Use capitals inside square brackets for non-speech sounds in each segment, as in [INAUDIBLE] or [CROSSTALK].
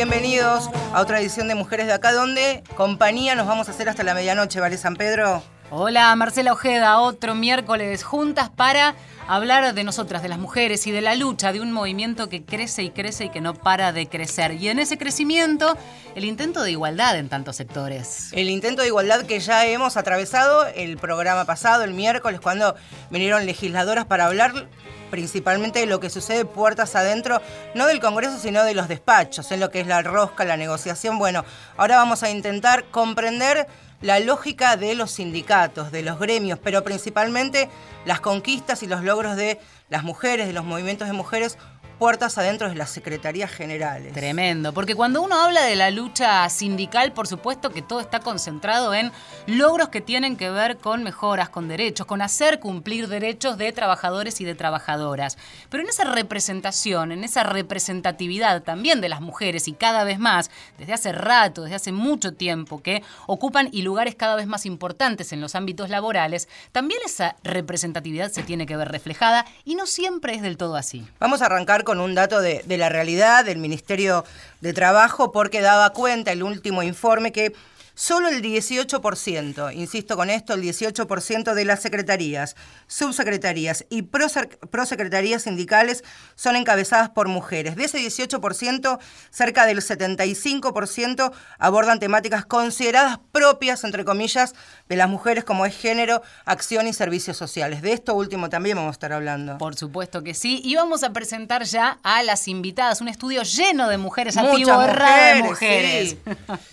Bienvenidos a otra edición de Mujeres de Acá, donde compañía nos vamos a hacer hasta la medianoche, ¿vale, San Pedro? Hola, Marcela Ojeda, otro miércoles juntas para hablar de nosotras, de las mujeres y de la lucha de un movimiento que crece y crece y que no para de crecer. Y en ese crecimiento, el intento de igualdad en tantos sectores. El intento de igualdad que ya hemos atravesado el programa pasado, el miércoles, cuando vinieron legisladoras para hablar principalmente de lo que sucede puertas adentro, no del Congreso, sino de los despachos, en lo que es la rosca, la negociación. Bueno, ahora vamos a intentar comprender la lógica de los sindicatos, de los gremios, pero principalmente las conquistas y los logros de las mujeres, de los movimientos de mujeres puertas adentro de las secretarías generales. Tremendo, porque cuando uno habla de la lucha sindical, por supuesto que todo está concentrado en logros que tienen que ver con mejoras, con derechos, con hacer cumplir derechos de trabajadores y de trabajadoras. Pero en esa representación, en esa representatividad también de las mujeres y cada vez más, desde hace rato, desde hace mucho tiempo, que ocupan y lugares cada vez más importantes en los ámbitos laborales, también esa representatividad se tiene que ver reflejada y no siempre es del todo así. Vamos a arrancar con con un dato de, de la realidad del Ministerio de Trabajo porque daba cuenta el último informe que Solo el 18%, insisto con esto, el 18% de las secretarías, subsecretarías y prosecretarías sindicales son encabezadas por mujeres. De ese 18%, cerca del 75% abordan temáticas consideradas propias, entre comillas, de las mujeres como es género, acción y servicios sociales. De esto último también vamos a estar hablando. Por supuesto que sí. Y vamos a presentar ya a las invitadas, un estudio lleno de mujeres, mujeres, de mujeres.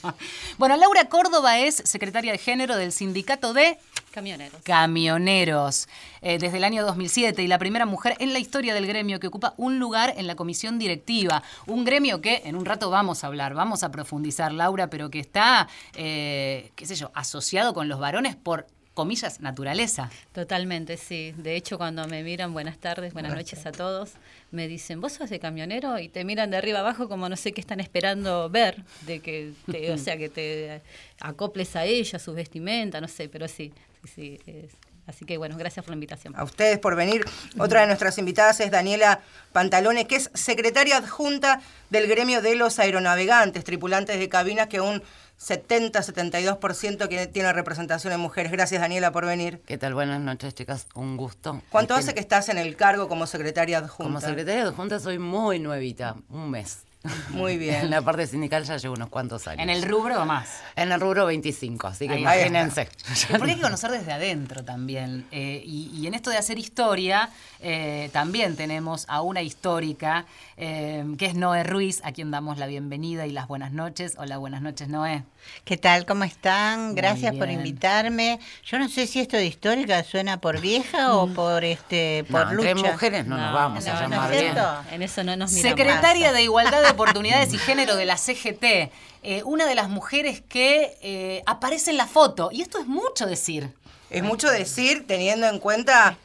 [LAUGHS] bueno, Laura Córdoba es secretaria de género del sindicato de Camioneros. Camioneros. Eh, desde el año 2007 y la primera mujer en la historia del gremio que ocupa un lugar en la comisión directiva. Un gremio que en un rato vamos a hablar, vamos a profundizar, Laura, pero que está, eh, qué sé yo, asociado con los varones por comillas, naturaleza. Totalmente, sí. De hecho, cuando me miran, buenas tardes, buenas noches a todos, me dicen, ¿vos sos de camionero? Y te miran de arriba abajo como no sé qué están esperando ver, de que, o [LAUGHS] sea, que te acoples a ella, su vestimenta, no sé, pero sí, sí, sí. Así que bueno, gracias por la invitación. A ustedes por venir. Otra de nuestras invitadas es Daniela Pantalone, que es secretaria adjunta del gremio de los aeronavegantes, tripulantes de cabinas, que un 70-72% que tiene representación en mujeres. Gracias, Daniela, por venir. ¿Qué tal? Buenas noches, chicas. Un gusto. ¿Cuánto hace que estás en el cargo como secretaria adjunta? Como secretaria adjunta soy muy nuevita, un mes. Muy [LAUGHS] bien. En la parte sindical ya llevo unos cuantos años. ¿En el rubro o más? En el rubro 25, así que imagínense. [LAUGHS] Porque hay que conocer desde adentro también. Eh, y, en esto de hacer historia, eh, también tenemos a una histórica, eh, que es Noé Ruiz, a quien damos la bienvenida y las buenas noches. Hola, buenas noches, Noé. ¿Qué tal? ¿Cómo están? Gracias por invitarme. Yo no sé si esto de histórica suena por vieja o mm. por este por lucha. Entre mujeres no, nos vamos a llamar bien. En eso no nos miramos. Secretaria de Igualdad de Oportunidades y Género de la CGT. Eh, una de las mujeres que eh, aparece en la foto. Y esto es mucho decir. Es mucho decir teniendo en cuenta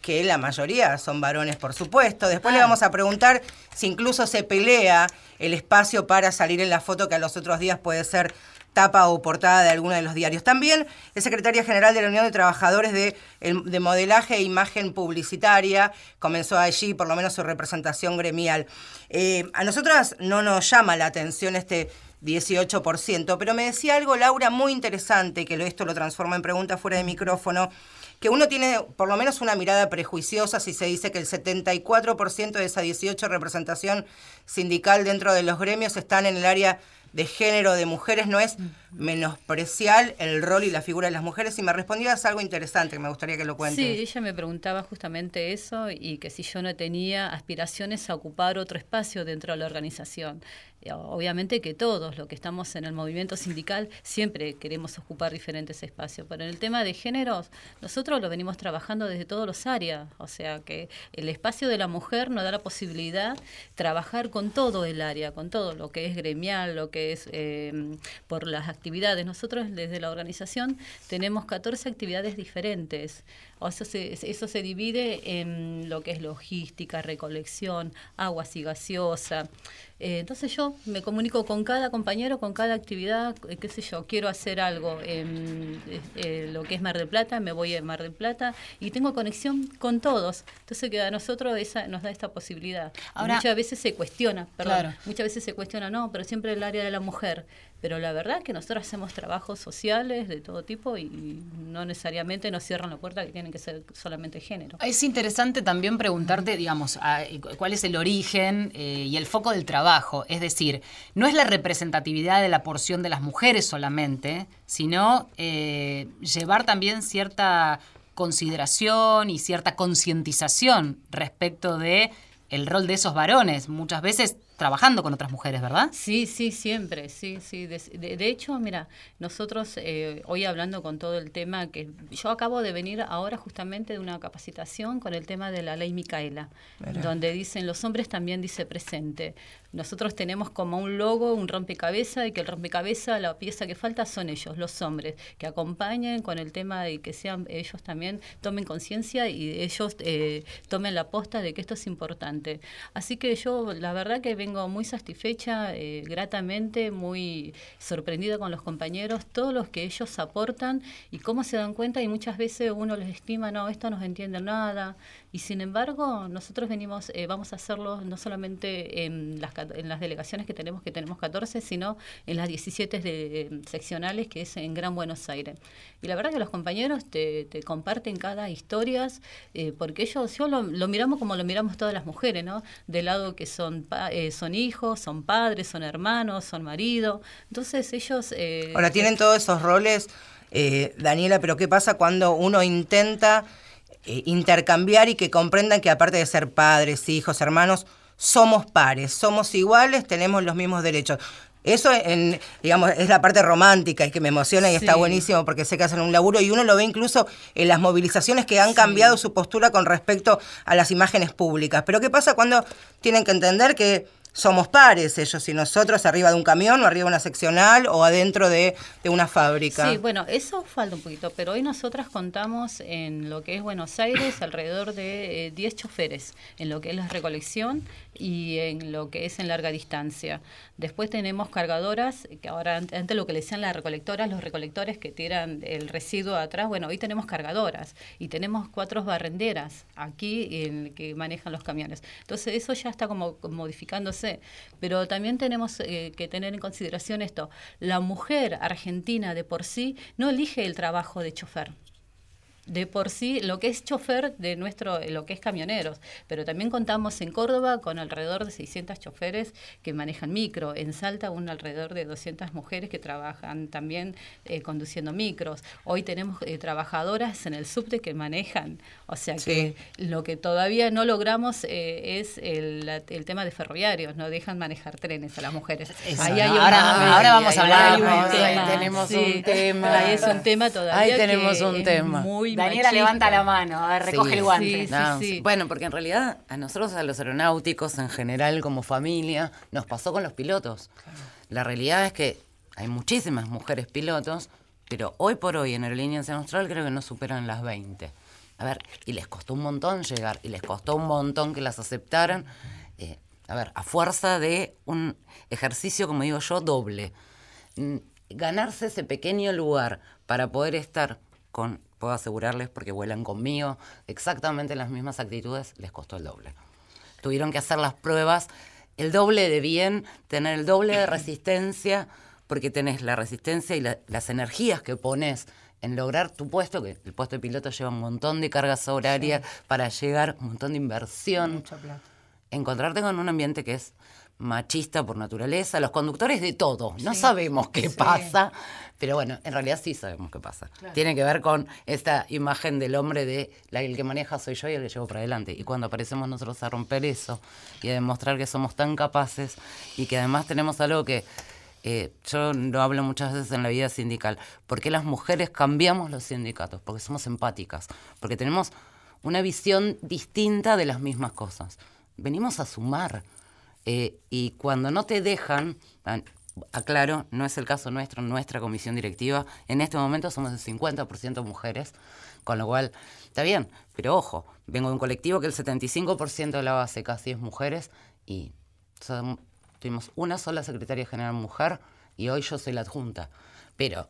que la mayoría son varones, por supuesto. Después le vamos a preguntar si incluso se pelea el espacio para salir en la foto que a los otros días puede ser tapa o portada de alguno de los diarios. También es secretaria general de la Unión de Trabajadores de, Modelaje e Imagen Publicitaria. Comenzó allí por lo menos su representación gremial. Eh, a nosotras no nos llama la atención este 18%, pero me decía algo Laura muy interesante, que esto lo transforma en pregunta fuera de micrófono, que uno tiene por lo menos una mirada prejuiciosa si se dice que el 74% de esa 18 representación sindical dentro de los gremios están en el área de género de mujeres no es menospreciar el rol y la figura de las mujeres y me respondías algo interesante que me gustaría que lo cuentes. Sí, ella me preguntaba justamente eso y que si yo no tenía aspiraciones a ocupar otro espacio dentro de la organización. Eh, obviamente que todos los que estamos en el movimiento sindical siempre queremos ocupar diferentes espacios, pero en el tema de géneros nosotros lo venimos trabajando desde todos los áreas, o sea que el espacio de la mujer nos da la posibilidad de trabajar con todo el área, con todo lo que es gremial, lo que es eh, por las actividades. Nosotros desde la organización tenemos 14 actividades diferentes. O eso se, eso se divide en lo que es logística, recolección, aguas y gaseosa. Eh, entonces yo me comunico con cada compañero, con cada actividad, eh, qué sé yo, quiero hacer algo en eh, lo que es Mar del Plata, me voy a Mar del Plata y tengo conexión con todos. Entonces que a nosotros esa, nos da esta posibilidad. muchas veces se cuestiona, perdón, muchas veces se cuestiona, no, pero siempre el área de la mujer. Pero la verdad es que nosotros hacemos trabajos sociales de todo tipo y no necesariamente nos cierran la puerta que tienen que ser solamente género. Es interesante también preguntarte, digamos, cuál es el origen eh, y el foco del trabajo. Es decir, no es la representatividad de la porción de las mujeres solamente, sino eh, llevar también cierta consideración y cierta concientización respecto de el rol de esos varones. Muchas veces trabajando con otras mujeres, ¿verdad? Sí, sí, siempre, sí, sí. De, hecho, mira, nosotros eh, hoy hablando con todo el tema que yo acabo de venir ahora justamente de una capacitación con el tema de la ley Micaela, donde dicen los hombres también dice presente. Nosotros tenemos como un logo, un rompecabezas, y que el rompecabezas, la pieza que falta son ellos, los hombres, que acompañen con el tema de que sean ellos también tomen conciencia y ellos eh, tomen la posta de que esto es importante. Así que yo, la verdad que vengo muy satisfecha, eh, gratamente, muy sorprendida con los compañeros, todos los que ellos aportan y cómo se dan cuenta y muchas veces uno les estima, no, esto no entiende nada, y sin embargo, nosotros venimos, eh, vamos a hacerlo no solamente en las, en las delegaciones que tenemos, que tenemos 14, sino en las 17 de, seccionales, que es en Gran Buenos Aires. Y la verdad que los compañeros te, comparten cada historia, eh, porque ellos, yo lo, miramos como lo miramos todas las mujeres, ¿no? De lado que son, eh, son hijos, son padres, son hermanos, son maridos. Entonces ellos... Ahora, tienen todos esos roles, Daniela, pero ¿qué pasa cuando uno intenta eh, intercambiar y que comprendan que aparte de ser padres, hijos, hermanos, somos pares, somos iguales, tenemos los mismos derechos. Eso, en, digamos, es la parte romántica y que me emociona y está buenísimo porque sé que hacen un laburo y uno lo ve incluso en las movilizaciones que han cambiado su postura con respecto a las imágenes públicas. Pero ¿qué pasa cuando tienen que entender que somos pares ellos y nosotros arriba de un camión o arriba de una seccional o adentro de, una fábrica. Sí, bueno, eso falta un poquito, pero hoy nosotras contamos en lo que es Buenos Aires alrededor de 10 eh, choferes, en lo que es la recolección y en lo que es en larga distancia. Después tenemos cargadoras, que ahora antes lo que le decían las recolectoras, los recolectores que tiran el residuo atrás, bueno, hoy tenemos cargadoras y tenemos cuatro barrenderas aquí en, que manejan los camiones. Entonces eso ya está como modificándose, pero también tenemos eh, que tener en consideración esto, la mujer argentina de por sí no elige el trabajo de chofer de por sí lo que es chofer de nuestro, lo que es camioneros, pero también contamos en Córdoba con alrededor de 600 choferes que manejan micro, en Salta un alrededor de 200 mujeres que trabajan también eh, conduciendo micros. Hoy tenemos eh, trabajadoras en el subte que manejan, o sea que lo que todavía no logramos eh, es el, el, tema de ferroviarios, no dejan manejar trenes a las mujeres. ahí hay ahora, ahora vamos a hablar, ahí tenemos un tema. Ahí es un tema todavía. Ahí tenemos un tema. Muy Daniela levanta la mano, recoge el guante. bueno, porque en realidad a nosotros, a los aeronáuticos en general, como familia, nos pasó con los pilotos. La realidad es que hay muchísimas mujeres pilotos, pero hoy por hoy en Aerolíneas Austral creo que no superan las 20. A ver, y les costó un montón llegar, y les costó un montón que las aceptaran. Eh, a ver, a fuerza de un ejercicio, como digo yo, doble. Ganarse ese pequeño lugar para poder estar con puedo asegurarles, porque vuelan conmigo, exactamente las mismas actitudes, les costó el doble. Tuvieron que hacer las pruebas el doble de bien, tener el doble de resistencia, porque tenés la resistencia y las energías que pones en lograr tu puesto, que el puesto de piloto lleva un montón de cargas horarias para llegar, un montón de inversión. Encontrarte con un ambiente que es machista por naturaleza, los conductores de todo. No sabemos qué pasa, pero bueno, en realidad sí sabemos qué pasa. Tiene que ver con esta imagen del hombre de la, el que maneja soy yo y el que llevo para adelante. Y cuando aparecemos nosotros a romper eso y a demostrar que somos tan capaces y que además tenemos algo que eh, yo lo hablo muchas veces en la vida sindical, porque las mujeres cambiamos los sindicatos, porque somos empáticas, porque tenemos una visión distinta de las mismas cosas. Venimos a sumar eh, y cuando no te dejan, aclaro, no es el caso nuestro, nuestra comisión directiva. En este momento somos el 50% mujeres, con lo cual está bien, pero ojo, vengo de un colectivo que el 75% de la base casi es mujeres y tuvimos una sola secretaria general mujer y hoy yo soy la adjunta. Pero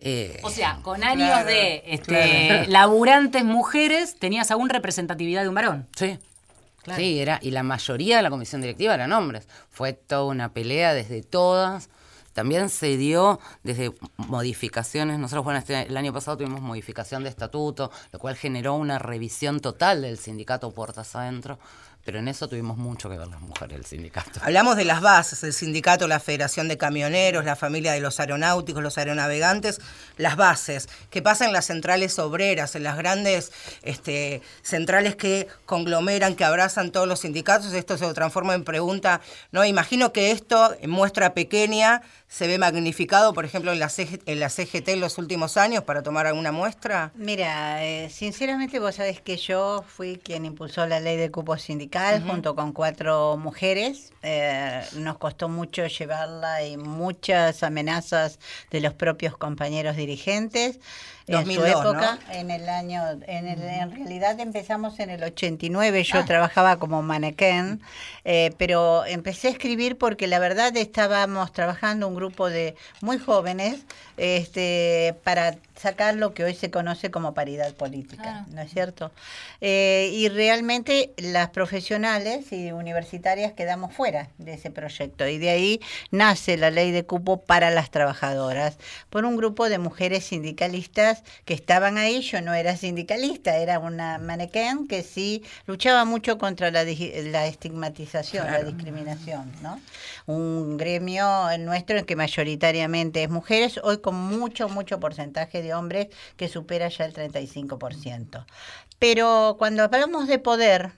eh, o sea, con años de este, laburantes mujeres, tenías aún representatividad de un varón. Sí. Sí, era, y la mayoría de la comisión directiva eran hombres. Fue toda una pelea desde todas. También se dio desde modificaciones. Nosotros, bueno, este, el año pasado tuvimos modificación de estatuto, lo cual generó una revisión total del sindicato Puertas Adentro pero en eso tuvimos mucho que ver las mujeres del sindicato. Hablamos de las bases, el sindicato, la Federación de Camioneros, la familia de los aeronáuticos, los aeronavegantes, las bases, que pasa en las centrales obreras, en las grandes este, centrales que conglomeran, que abrazan todos los sindicatos, esto se transforma en pregunta, ¿no? Imagino que esto, en muestra pequeña, se ve magnificado, por ejemplo, en la, en la CGT en los últimos años, para tomar alguna muestra? Mira, eh, sinceramente vos sabés que yo fui quien impulsó la ley de cupo sindical junto con cuatro mujeres. Eh, nos costó mucho llevarla y muchas amenazas de los propios compañeros dirigentes en su época, en el año, en, en realidad empezamos en el 89, yo ah. trabajaba como manequén, eh, pero empecé a escribir porque la verdad estábamos trabajando un grupo de muy jóvenes este, para sacar lo que hoy se conoce como paridad política, ¿no es cierto? Eh, y realmente las profesionales y universitarias quedamos fuera de ese proyecto y de ahí nace la ley de cupo para las trabajadoras por un grupo de mujeres sindicalistas que estaban ahí. Yo no era sindicalista, era una manequén que sí luchaba mucho contra la, la estigmatización, la discriminación, ¿no? Un gremio nuestro en que mayoritariamente es mujeres, hoy con mucho, mucho porcentaje de hombres que supera ya el 35%. Pero cuando hablamos de poder,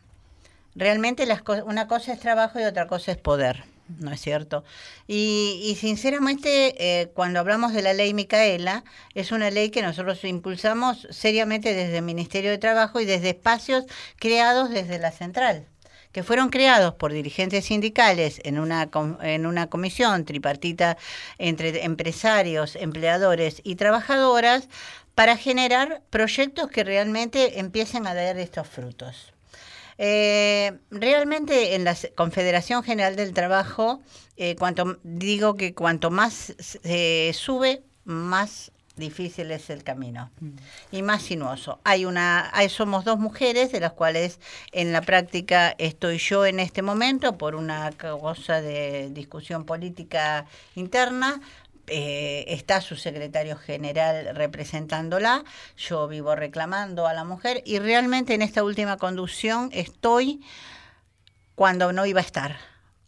realmente las una cosa es trabajo y otra cosa es poder. ¿no es cierto? Y, sinceramente, eh, cuando hablamos de la ley Micaela, es una ley que nosotros impulsamos seriamente desde el Ministerio de Trabajo y desde espacios creados desde la central que fueron creados por dirigentes sindicales en una, en una comisión tripartita entre empresarios, empleadores y trabajadoras para generar proyectos que realmente empiecen a dar estos frutos. Eh, realmente en la Confederación General del Trabajo, eh, cuanto digo que cuanto más se sube, más difícil es el camino mm. y más sinuoso. Hay una, hay, somos dos mujeres de las cuales en la práctica estoy yo en este momento por una cosa de discusión política interna. Eh, está su secretario general representándola, yo vivo reclamando a la mujer y realmente en esta última conducción estoy cuando no iba a estar,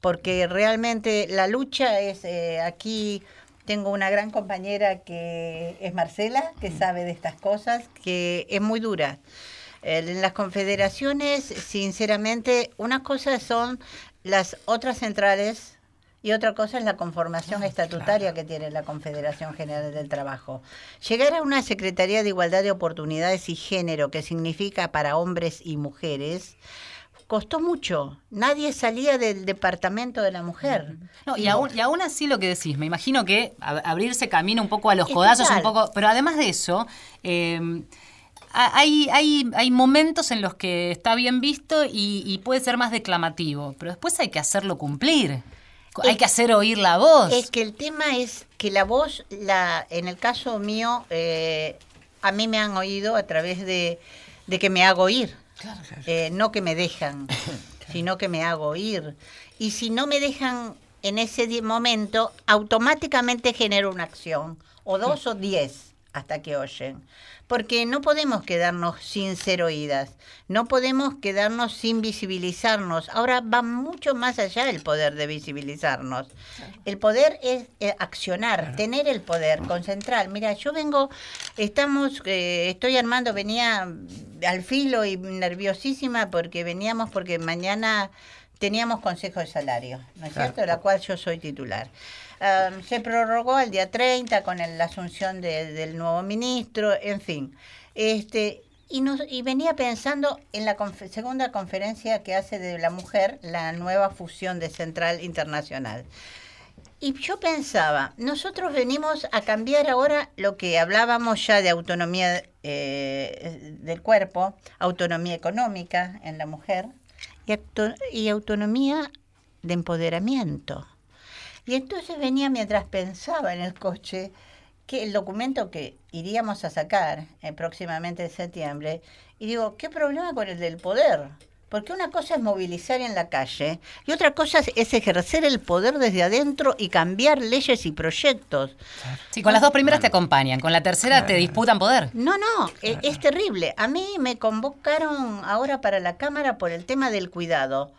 porque realmente la lucha es eh, aquí tengo una gran compañera que es Marcela, que sabe de estas cosas, que es muy dura. En las confederaciones, sinceramente, una cosa son las otras centrales y otra cosa es la conformación ah, estatutaria que tiene la Confederación General del Trabajo. Llegar a una Secretaría de Igualdad de Oportunidades y Género, que significa para hombres y mujeres, costó mucho. Nadie salía del departamento de la mujer. No, y, aún, y aún así lo que decís, me imagino que abrirse camino un poco a los codazos, un poco. Pero además de eso, em, hay, hay, hay momentos en los que está bien visto y, puede ser más declamativo, pero después hay que hacerlo cumplir. hay que hacer oír la voz. Es que el tema es que la voz, la, en el caso mío, eh, a mí me han oído a través de, de que me hago oír. Eh, no que me dejan, [COUGHS] sino que me hago oír. Y si no me dejan en ese momento, automáticamente genero una acción, o dos o diez, hasta que oyen porque no podemos quedarnos sin ser oídas, no podemos quedarnos sin visibilizarnos. Ahora va mucho más allá el poder de visibilizarnos. El poder es eh, accionar, tener el poder, concentrar. Mira, yo vengo, estamos, eh, estoy armando, venía al filo y nerviosísima porque veníamos, porque mañana teníamos consejo de salario, ¿no es cierto? De la cual yo soy titular se prorrogó al día 30 con la asunción del nuevo ministro, en fin. Este, y, nos, y venía pensando en la segunda conferencia que hace de la mujer, la nueva fusión de Central Internacional. Y yo pensaba, nosotros venimos a cambiar ahora lo que hablábamos ya de autonomía eh, del cuerpo, autonomía económica en la mujer y autonomía de empoderamiento. Y entonces venía mientras pensaba en el coche que el documento que iríamos a sacar eh, próximamente en septiembre, y digo, ¿qué problema con el del poder? Porque una cosa es movilizar en la calle y otra cosa es ejercer el poder desde adentro y cambiar leyes y proyectos. Sí, con las dos primeras te acompañan, con la tercera te disputan poder. No, no, e, es, terrible. A mí me convocaron ahora para la Cámara por el tema del cuidado.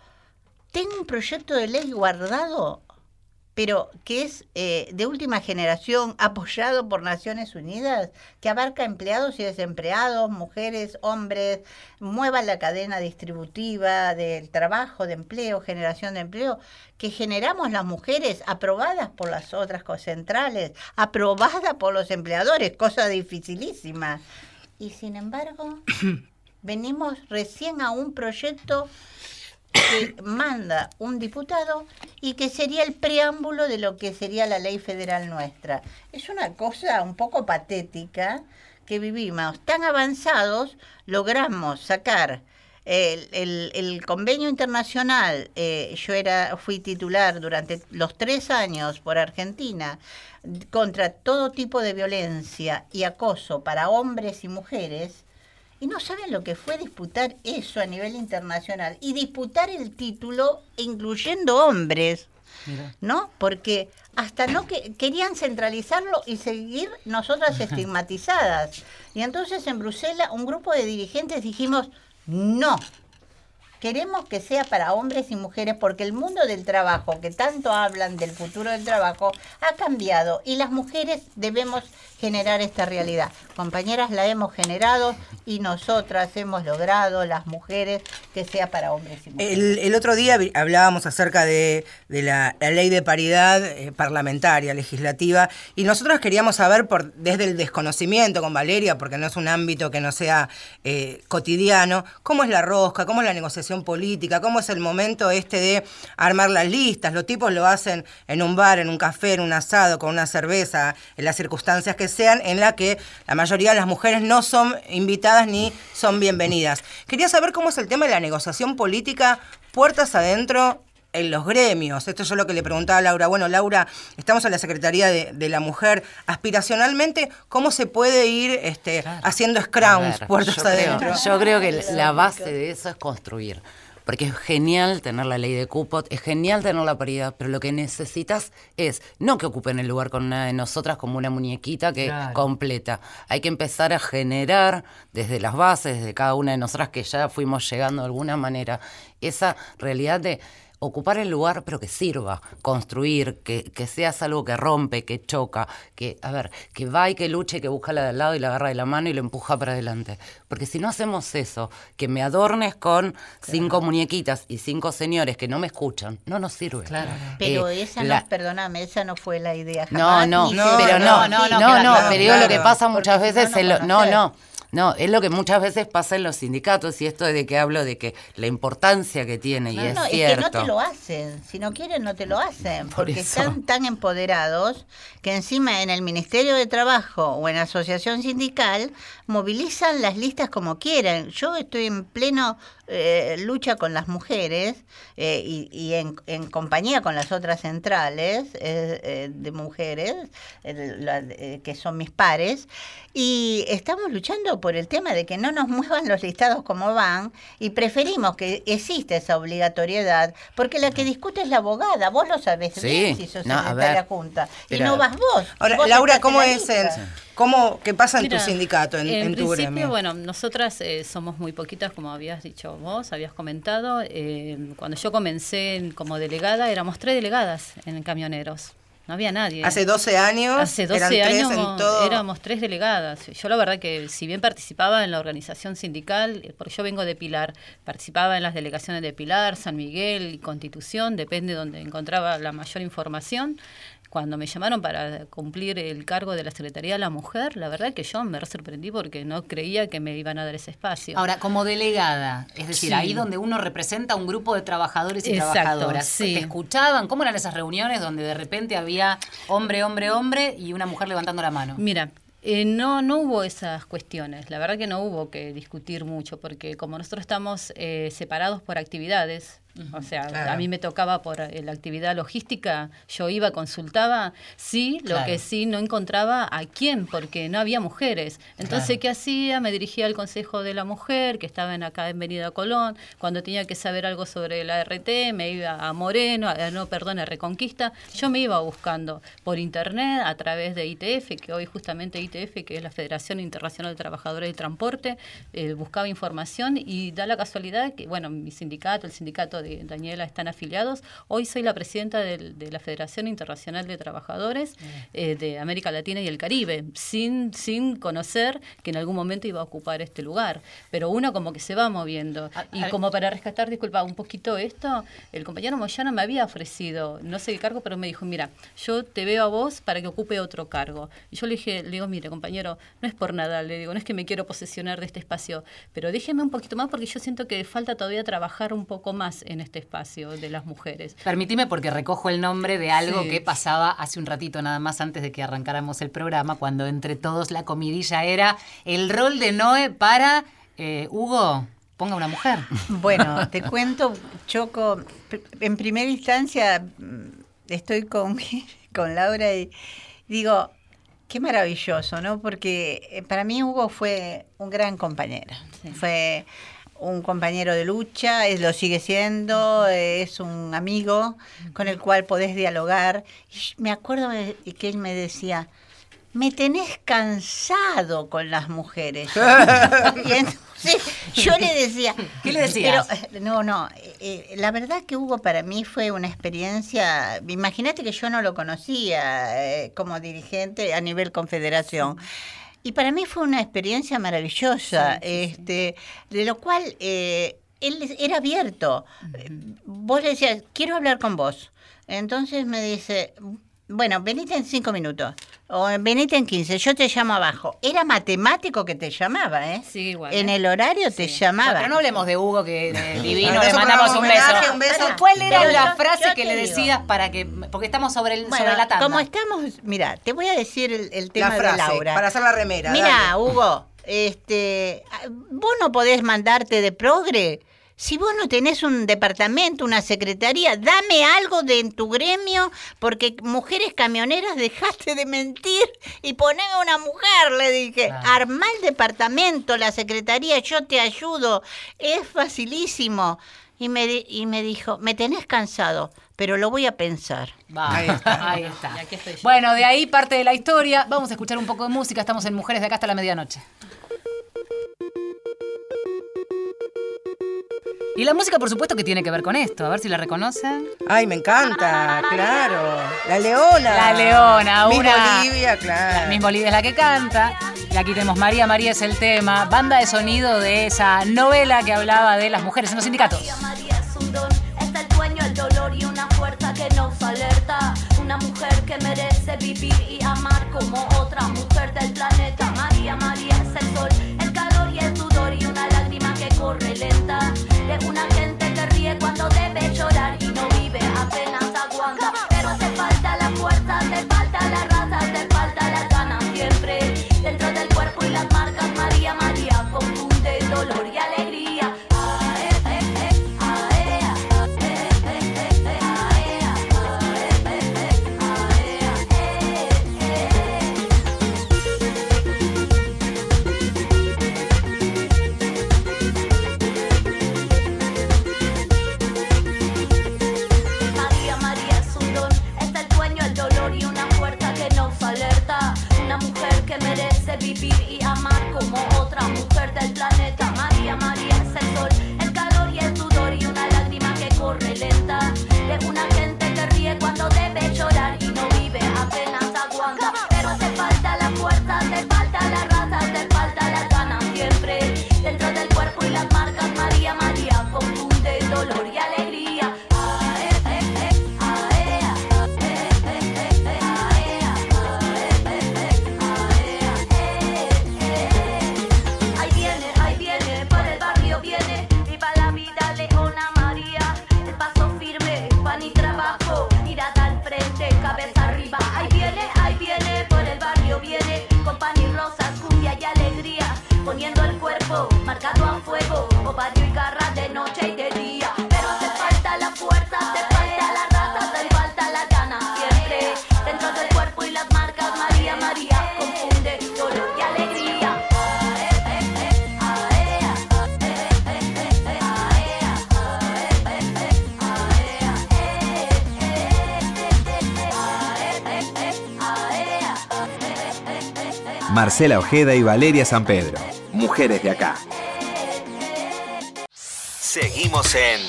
Tengo un proyecto de ley guardado pero que es eh, de última generación, apoyado por Naciones Unidas, que abarca empleados y desempleados, mujeres, hombres, mueva la cadena distributiva del trabajo, de empleo, generación de empleo, que generamos las mujeres, aprobadas por las otras centrales, aprobadas por los empleadores, cosa dificilísima. Y sin embargo, [COUGHS] venimos recién a un proyecto que manda un diputado y que sería el preámbulo de lo que sería la ley federal nuestra. Es una cosa un poco patética que vivimos tan avanzados, logramos sacar el, convenio internacional, eh, yo era, fui titular durante los tres años por Argentina contra todo tipo de violencia y acoso para hombres y mujeres, y no saben lo que fue disputar eso a nivel internacional y disputar el título incluyendo hombres. ¿No? Porque hasta no que querían centralizarlo y seguir nosotras estigmatizadas. Y entonces en Bruselas un grupo de dirigentes dijimos, no, queremos que sea para hombres y mujeres porque el mundo del trabajo, que tanto hablan del futuro del trabajo, ha cambiado y las mujeres debemos generar esta realidad. Compañeras, la hemos generado y nosotras hemos logrado, las mujeres, que sea para hombres y mujeres. El, otro día hablábamos acerca de, la, ley de paridad eh, parlamentaria, legislativa, y nosotros queríamos saber por, desde el desconocimiento con Valeria, porque no es un ámbito que no sea eh, cotidiano, cómo es la rosca, cómo es la negociación política, cómo es el momento este de armar las listas. Los tipos lo hacen en un bar, en un café, en un asado, con una cerveza, en las circunstancias que sean en la que la mayoría de las mujeres no son invitadas ni son bienvenidas. Quería saber cómo es el tema de la negociación política puertas adentro en los gremios. Esto es lo que le preguntaba a Laura. Bueno, Laura, estamos en la Secretaría de, la Mujer. Aspiracionalmente, ¿cómo se puede ir este, haciendo scrums puertas adentro? yo creo que la base de eso es construir porque es genial tener la ley de cupo, es genial tener la paridad, pero lo que necesitas es no que ocupen el lugar con una de nosotras como una muñequita que completa. Hay que empezar a generar desde las bases, desde cada una de nosotras que ya fuimos llegando de alguna manera, esa realidad de ocupar el lugar, pero que sirva, construir, que, que seas algo que rompe, que choca, que, a ver, que va y que luche, que busca la de al lado y la agarra de la mano y lo empuja para adelante. Porque si no hacemos eso, que me adornes con cinco muñequitas y cinco señores que no me escuchan, no nos sirve. Claro. Pero eh, esa no, perdóname, esa no fue la idea. no, no, no, pero no, no, no, no, pero digo lo que pasa muchas veces, no, no. No, es lo que muchas veces pasa en los sindicatos y esto de que hablo de que la importancia que tiene y es no, cierto. Es que no te lo hacen, si no quieren no te lo hacen, porque están tan empoderados que encima en el Ministerio de Trabajo o en la Asociación Sindical movilizan las listas como quieren. Yo estoy en pleno eh, lucha con las mujeres eh, y, en, compañía con las otras centrales eh, de mujeres, que son mis pares, y estamos luchando por el tema de que no nos muevan los listados como van y preferimos que exista esa obligatoriedad, porque la que discute es la abogada, vos lo sabés bien si sos no, la junta, y no vas vos. Ahora, Laura, ¿cómo es el, ¿Cómo, ¿Qué pasa en tu sindicato, en, en, tu principio, Bueno, nosotras eh, somos muy poquitas, como habías dicho vos, habías comentado. Eh, cuando yo comencé como delegada, éramos tres delegadas en Camioneros. No había nadie. Hace 12 años. Hace 12 años éramos tres delegadas. Yo la verdad que si bien participaba en la organización sindical, eh, porque yo vengo de Pilar, participaba en las delegaciones de Pilar, San Miguel y Constitución, depende de donde encontraba la mayor información cuando me llamaron para cumplir el cargo de la Secretaría de la Mujer, la verdad que yo me sorprendí porque no creía que me iban a dar ese espacio. Ahora, como delegada, es decir, Sí. ahí donde uno representa a un grupo de trabajadores y Exacto, trabajadoras. sí. ¿Te escuchaban? ¿Cómo eran esas reuniones donde de repente había hombre, hombre, hombre y una mujer levantando la mano? Mira, eh, no, no hubo esas cuestiones. La verdad que no hubo que discutir mucho, porque como nosotros estamos eh, separados por actividades, o sea, Claro. a mí me tocaba por eh, la actividad logística, yo iba, consultaba, sí, lo Claro. que sí no encontraba a quién, porque no había mujeres. Entonces, Claro. ¿qué hacía? Me dirigía al Consejo de la Mujer, que estaba en acá en Avenida Colón. Cuando tenía que saber algo sobre la RT, me iba a Moreno, a, no, perdón, a Reconquista. Yo me iba buscando por internet, a través de ITF, que hoy justamente ITF, que es la Federación Internacional de Trabajadores del Transporte, eh, buscaba información y da la casualidad que, bueno, mi sindicato, el sindicato de Daniela están afiliados. Hoy soy la presidenta de la Federación Internacional de Trabajadores eh, de América Latina y el Caribe, sin, sin conocer que en algún momento iba a ocupar este lugar. Pero uno como que se va moviendo. A- Y a- como para rescatar, disculpa, un poquito esto, el compañero Moyano me había ofrecido, no sé qué cargo, pero me dijo, mira, yo te veo a vos para que ocupe otro cargo. Y yo le dije, le digo, mire, compañero, no es por nada, le digo, no es que me quiero posesionar de este espacio, pero déjeme un poquito más porque yo siento que falta todavía trabajar un poco más en este espacio de las mujeres. Permitime porque recojo el nombre de algo Sí. que pasaba hace un ratito nada más antes de que arrancáramos el programa, cuando entre todos la comidilla era el rol de Noé para eh, Hugo, ponga una mujer. Bueno, [LAUGHS] te cuento, Choco, en primera instancia mm, estoy con, [LAUGHS] con Laura y digo, qué maravilloso, ¿no? Porque eh, para mí Hugo fue un gran compañero. Sí. Fue un compañero de lucha, es, lo sigue siendo, eh, es un amigo con el cual podés dialogar. Y me acuerdo de- que él me decía, me tenés cansado con las mujeres. [LAUGHS] y entonces yo le decía... ¿Qué le decías? Pero, eh, no, no, eh, la verdad que Hugo para mí fue una experiencia, imagínate que yo no lo conocía eh, como dirigente a nivel confederación. Y para mí fue una experiencia maravillosa, este, de lo cual eh, él era abierto. Vos le decías, quiero hablar con vos. Entonces me dice, bueno, venite en cinco minutos, o venite en quince, yo te llamo abajo. Era matemático que te llamaba, ¿eh? Sí, igual, En ¿eh? el horario te llamaba. Pero no hablemos de Hugo, que [LAUGHS] divino, No, le mandamos un beso. un beso. ¿Cuál era la yo- frase yo que le digo. decías para que, porque estamos sobre, el, Bueno, sobre la tanda? como estamos, mira, te voy a decir el, el tema La frase, de Laura. para hacer la remera. Mira. Hugo, este, vos no podés mandarte de progre. Si vos no tenés un departamento, una secretaría, dame algo de en tu gremio, porque mujeres camioneras dejaste de mentir y poneme una mujer, le dije. Claro. Armá el departamento, la secretaría, yo te ayudo. Es facilísimo. Y me, di- y me dijo, me tenés cansado, pero lo voy a pensar. Va, Ahí está. [LAUGHS] ahí está. Y aquí estoy yo. Bueno, de ahí parte de la historia. Vamos a escuchar un poco de música. Estamos en Mujeres de acá hasta la medianoche. Y la música, por supuesto, que tiene que ver con esto. A ver si la reconocen. Ay, me encanta, claro. La leona. La leona, Miss una. Bolivia, claro. La misma Olivia es la que canta. Y aquí tenemos María María es el tema. Banda de sonido de esa novela que hablaba de las mujeres en los sindicatos. María María es un don, es el dueño el dolor y una fuerza que nos alerta. Una mujer que merece vivir y amar como otra Marcela Ojeda y Valeria San Pedro. Mujeres de acá. Seguimos en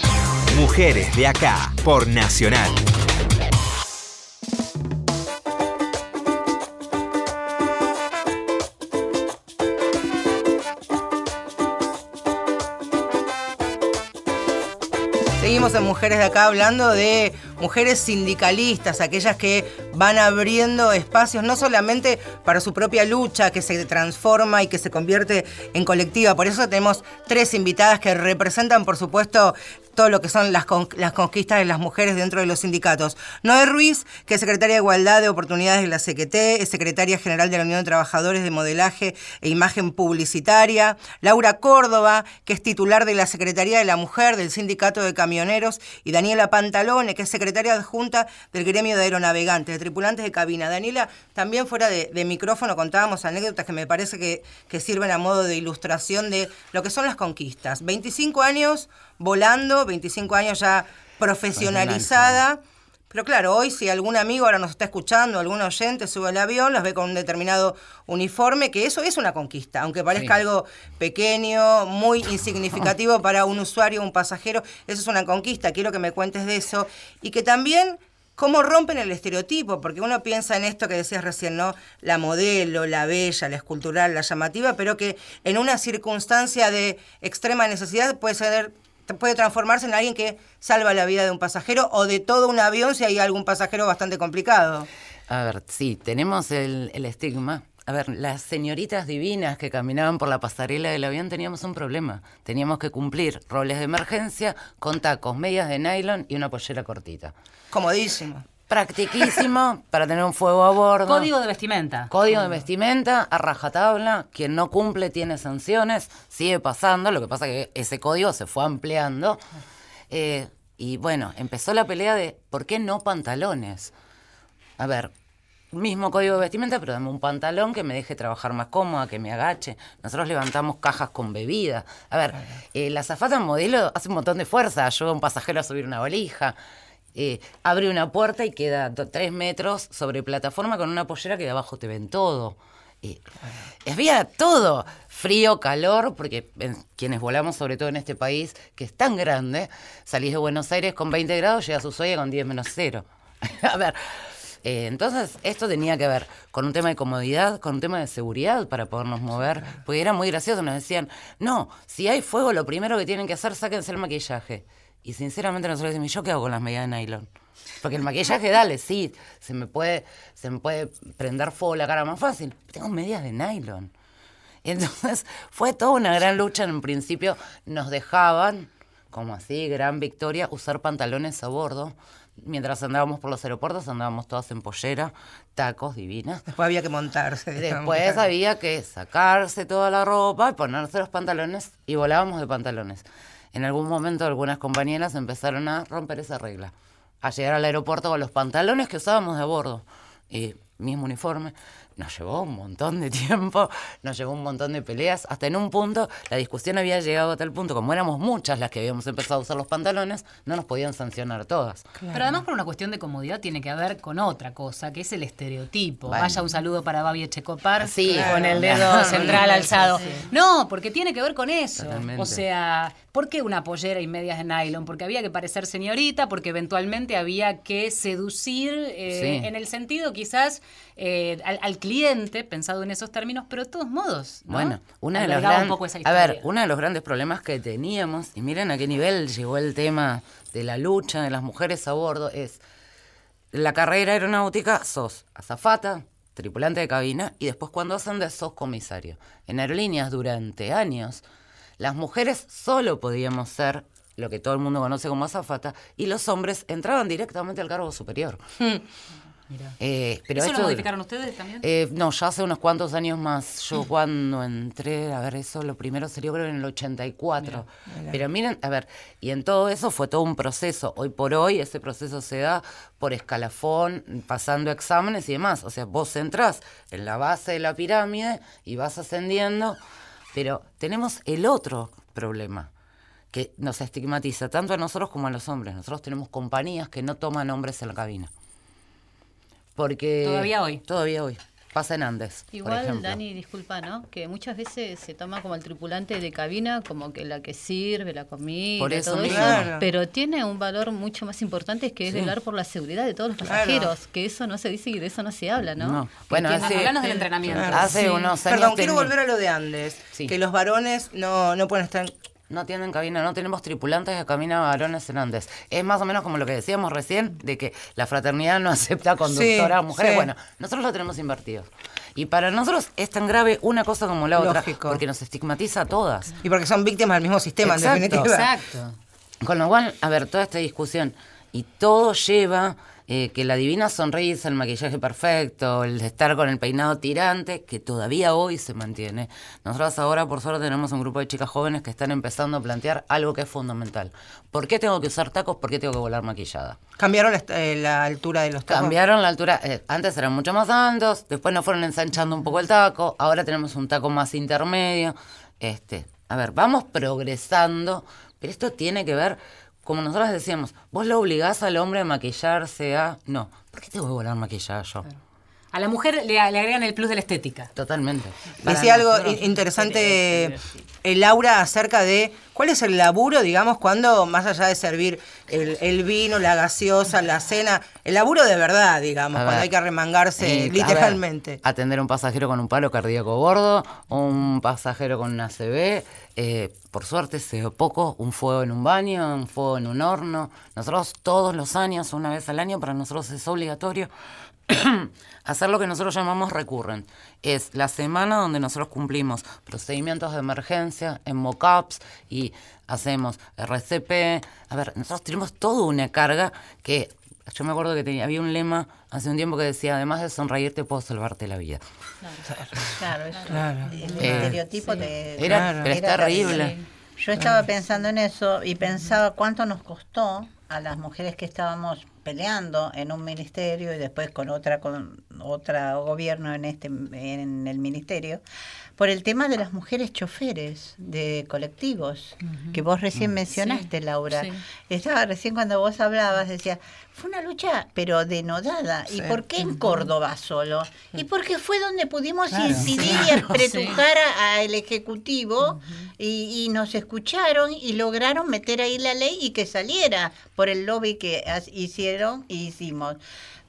Mujeres de acá por Nacional. Seguimos en Mujeres de acá hablando de mujeres sindicalistas, aquellas que van abriendo espacios no solamente para su propia lucha, que se transforma y que se convierte en colectiva. Por eso tenemos tres invitadas que representan, por supuesto, todo lo que son las, las conquistas de las mujeres dentro de los sindicatos. Noé Ruiz, que es secretaria de Igualdad de Oportunidades de la CQT, es secretaria general de la Unión de Trabajadores de Modelaje e Imagen Publicitaria. Laura Córdoba, que es titular de la Secretaría de la Mujer del Sindicato de Camioneros. Y Daniela Pantalone, que es secretaria adjunta del gremio de aeronavegantes, de tripulantes de cabina. Daniela, también fuera de, micrófono contábamos anécdotas que me parece que, que sirven a modo de ilustración de lo que son las conquistas. 25 años volando, 25 años ya profesionalizada. Pero claro, hoy si algún amigo ahora nos está escuchando, algún oyente sube al avión, los ve con un determinado uniforme, que eso es una conquista, aunque parezca algo pequeño, muy insignificativo para un usuario, un pasajero, eso es una conquista, quiero que me cuentes de eso. Y que también cómo rompen el estereotipo, porque uno piensa en esto que decías recién, ¿no? La modelo, la bella, la escultural, la llamativa, pero que en una circunstancia de extrema necesidad puede ser puede transformarse en alguien que salva la vida de un pasajero o de todo un avión si hay algún pasajero bastante complicado. A ver, sí, tenemos el, estigma. A ver, las señoritas divinas que caminaban por la pasarela del avión teníamos un problema. Teníamos que cumplir roles de emergencia con tacos, medias de nylon y una pollera cortita. Comodísimo practiquísimo para tener un fuego a bordo. Código de vestimenta. Código de vestimenta, a rajatabla. Quien no cumple tiene sanciones. Sigue pasando. Lo que pasa es que ese código se fue ampliando. Eh, y bueno, empezó la pelea de ¿por qué no pantalones? A ver, mismo código de vestimenta, pero dame un pantalón que me deje trabajar más cómoda, que me agache. Nosotros levantamos cajas con bebida. A ver, eh, la zafata modelo hace un montón de fuerza, ayuda a un pasajero a subir una valija. Eh, abre una puerta y queda tres metros sobre plataforma con una pollera que de abajo te ven todo. Eh, había todo, frío, calor, porque quienes volamos, sobre todo en este país, que es tan grande, salís de Buenos Aires con 20 grados, llegas a Ushuaia con 10 menos cero. [LAUGHS] a ver, eh, entonces esto tenía que ver con un tema de comodidad, con un tema de seguridad para podernos mover, porque era muy gracioso, nos decían, no, si hay fuego, lo primero que tienen que hacer, sáquense el maquillaje. Y sinceramente nosotros decimos, ¿yo qué hago con las medias de nylon? Porque el maquillaje, dale, sí, se me puede, se me puede prender fuego la cara más fácil. Tengo medias de nylon. Entonces [LAUGHS] fue toda una gran lucha. En principio nos dejaban, como así, gran victoria, usar pantalones a bordo. Mientras andábamos por los aeropuertos, andábamos todas en pollera, tacos divinas. Después había que montarse. Después había que sacarse toda la ropa y ponerse los pantalones y volábamos de pantalones en algún momento algunas compañeras empezaron a romper esa regla, a llegar al aeropuerto con los pantalones que usábamos de bordo, y mismo uniforme, nos llevó un montón de [LAUGHS] tiempo, nos llevó un montón de peleas, hasta en un punto la discusión había llegado a tal punto, como éramos muchas las que habíamos empezado a usar los pantalones, no nos podían sancionar todas. Pero además por una cuestión de comodidad tiene que ver con otra cosa, que es el estereotipo. Vaya un saludo para Babi Echecopar sí, con el dedo central alzado. No, porque tiene que ver con eso. O sea, ¿por qué una pollera y medias de nylon? Porque había que parecer señorita, porque eventualmente había que seducir eh, en el sentido quizás eh, al, cliente, pensado en esos términos, pero de todos modos. Bueno, una de los a ver, uno de los grandes problemas que teníamos, y miren a qué nivel llegó el tema de la lucha de las mujeres a bordo, es la carrera aeronáutica, sos azafata, tripulante de cabina, y después cuando de sos comisario. En aerolíneas durante años, las mujeres solo podíamos ser lo que todo el mundo conoce como azafata, y los hombres entraban directamente al cargo superior. [LAUGHS] Eh, pero ¿Eso lo modificaron ustedes también? Eh, no, ya hace unos cuantos años más. Yo cuando entré, a ver, eso lo primero sería creo en el 84. Pero miren, a ver, y en todo eso fue todo un proceso. Hoy por hoy ese proceso se da por escalafón, pasando exámenes y demás. O sea, vos entrás en la base de la pirámide y vas ascendiendo, pero tenemos el otro problema que nos estigmatiza tanto a nosotros como a los hombres. Nosotros tenemos compañías que no toman hombres en la cabina. Porque todavía hoy. Todavía hoy. pasa en Andes. Igual. Dani, disculpa, ¿no? Que muchas veces se toma como el tripulante de cabina como que la que sirve la comida, Por eso todo mismo. Claro. pero tiene un valor mucho más importante que es velar por la seguridad de todos los Claro. pasajeros, que eso no se dice y de eso no se habla, ¿no? No. Bueno, tiene- hace, Hablanos del entrenamiento. hace Sí. unos años. Perdón, quiero tenía- volver a lo de Andes. Sí. Que los varones no, no pueden estar. No tienen cabina, no tenemos tripulantes de cabina varones en Andes. Es más o menos como lo que decíamos recién, de que la fraternidad no [LAUGHS] acepta conductoras Sí, mujeres. sí. Bueno, nosotros lo tenemos invertido. Y para nosotros es tan grave una cosa como la otra, porque nos estigmatiza a todas. Y porque son víctimas del mismo sistema, Exacto. en definitiva. Exacto. Con lo cual, a ver, toda esta discusión y todo lleva eh, que la divina sonrisa, el maquillaje perfecto, el estar con el peinado tirante, que todavía hoy se mantiene. Nosotros ahora, por suerte, tenemos un grupo de chicas jóvenes que están empezando a plantear algo que es fundamental. ¿Por qué tengo que usar tacos? ¿Por qué tengo que volar maquillada? Cambiaron la, eh, la altura de los tacos. Cambiaron la altura, eh, antes eran mucho más altos, después nos fueron ensanchando un poco el taco, ahora tenemos un taco más intermedio. Este, a ver, vamos progresando, pero esto tiene que ver, como nosotros decíamos, vos lo obligás al hombre a maquillarse a... No, ¿por qué tengo que volar maquillada yo? A la mujer le, le agregan el plus de la estética. Totalmente. Para Decía algo nosotros- interesante el Laura acerca de cuál es el laburo, digamos, cuando más allá de servir el, el vino, la gaseosa, la cena, el laburo de verdad, digamos, cuando hay que remangarse eh, a ver, literalmente. atender a un pasajero con un palo cardíaco gordo, un pasajero con una CB, eh, por suerte se poco, un fuego en un baño, un fuego en un horno. Nosotros todos los años, una vez al año, para nosotros es obligatorio [COUGHS] hacer lo que nosotros llamamos recurrent. Es la semana donde nosotros cumplimos procedimientos de emergencia en mockups y hacemos RCP. A ver, nosotros tenemos toda una carga que yo me acuerdo que tenía, había un lema hace un tiempo que decía, además de sonreírte, puedo salvarte la vida. Claro, eso. Claro. El Eh, estereotipo de... Era, Claro. pero es Era terrible. terrible. Yo estaba pensando en eso y pensaba cuánto nos costó a las mujeres que estábamos peleando en un ministerio y después con otra con otra gobierno en este en el ministerio por el tema de las mujeres choferes de colectivos que vos recién mencionaste Laura. sí. estaba recién cuando vos hablabas decía fue una lucha pero denodada. Y por qué en Córdoba solo y porque fue donde pudimos incidir y apretujar a- al ejecutivo y, y nos escucharon y lograron meter ahí la ley y que saliera por el lobby que hicieron y hicimos.